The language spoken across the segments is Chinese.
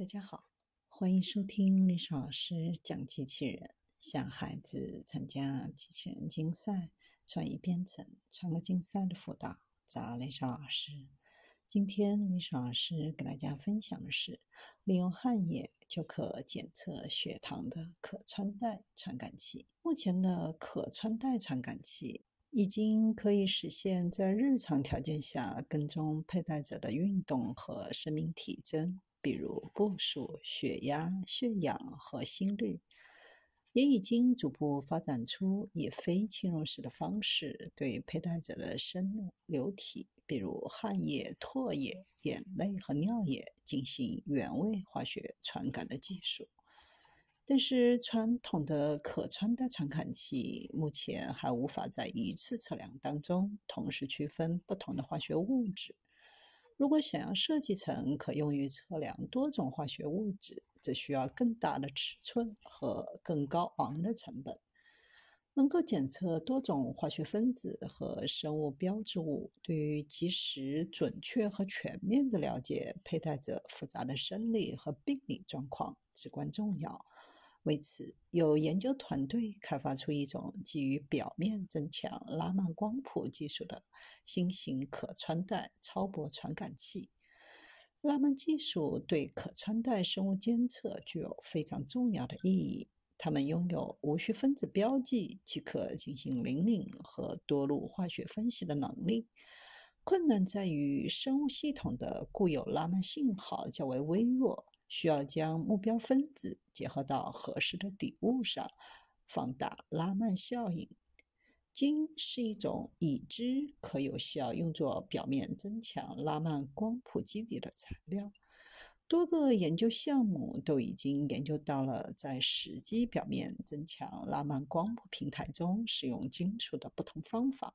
大家好，欢迎收听历史老师讲机器人，向孩子参加机器人竞赛、创意编程、创客竞赛的辅导，找历史老师。今天历史老师给大家分享的是，利用汗液就可检测血糖的可穿戴传感器。目前的可穿戴传感器已经可以实现在日常条件下跟踪佩戴者的运动和生命体征。比如步数、血压、血氧和心率，也已经逐步发展出以非侵入式的方式对佩戴者的生物流体，比如汗液、唾液、眼泪和尿液进行原位化学传感的技术。但是，传统的可穿戴传感器目前还无法在一次测量当中同时区分不同的化学物质。如果想要设计成可用于测量多种化学物质，则需要更大的尺寸和更高昂的成本。能够检测多种化学分子和生物标志物，对于及时、准确和全面的了解佩戴者复杂的生理和病理状况至关重要。为此，有研究团队开发出一种基于表面增强拉曼光谱技术的新型可穿戴超薄传感器。拉曼技术对可穿戴生物监测具有非常重要的意义。它们拥有无需分子标记即可进行灵敏和多路化学分析的能力。困难在于生物系统的固有拉曼信号较为微弱。需要将目标分子结合到合适的底物上，放大拉曼效应。金是一种已知可有效用作表面增强拉曼光谱基底的材料。多个研究项目都已经研究到了在实际表面增强拉曼光谱平台中使用金属的不同方法。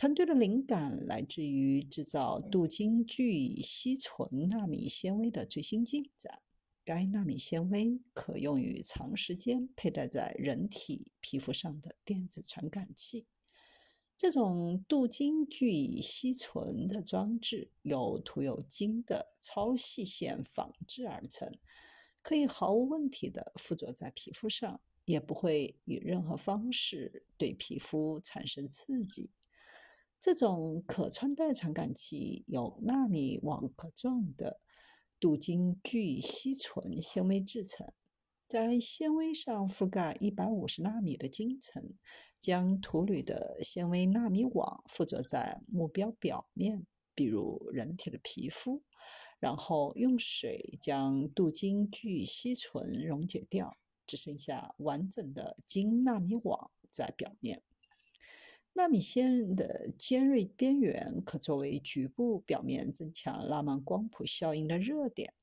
团队的灵感来自于制造镀金聚烯醇纳米纤维的最新进展。该纳米纤维可用于长时间佩戴在人体皮肤上的电子传感器。这种镀金聚乙烯醇的装置由涂有金的超细线仿制而成，可以毫无问题地附着在皮肤上，也不会以任何方式对皮肤产生刺激。这种可穿戴传感器由纳米网格状的镀金聚烯醇纤维制成，在纤维上覆盖一百五十纳米的金层，将涂铝的纤维纳米网附着在目标表面，比如人体的皮肤，然后用水将镀金聚烯醇溶解掉，只剩下完整的金纳米网在表面。纳米线的尖锐边缘可作为局部表面增强拉曼光谱效应的热点。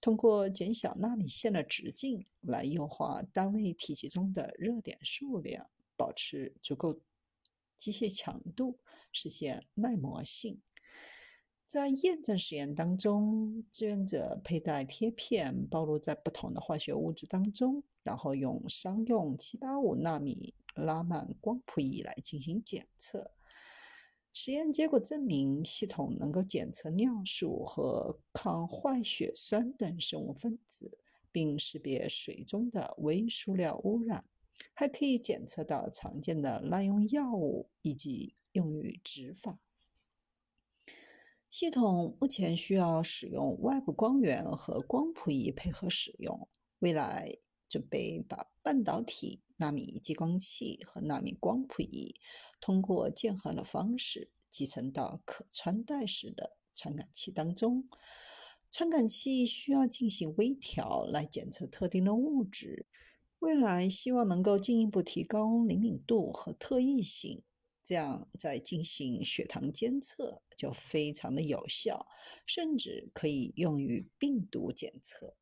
通过减小纳米线的直径来优化单位体积中的热点数量，保持足够机械强度，实现耐磨性。在验证实验当中，志愿者佩戴贴片暴露在不同的化学物质当中，然后用商用785纳米。拉曼光谱仪来进行检测。实验结果证明，系统能够检测尿素和抗坏血酸等生物分子，并识别水中的微塑料污染，还可以检测到常见的滥用药物以及用于执法。系统目前需要使用外部光源和光谱仪配合使用，未来准备把半导体。纳米激光器和纳米光谱仪通过键合的方式集成到可穿戴式的传感器当中。传感器需要进行微调来检测特定的物质。未来希望能够进一步提高灵敏度和特异性，这样在进行血糖监测就非常的有效，甚至可以用于病毒检测。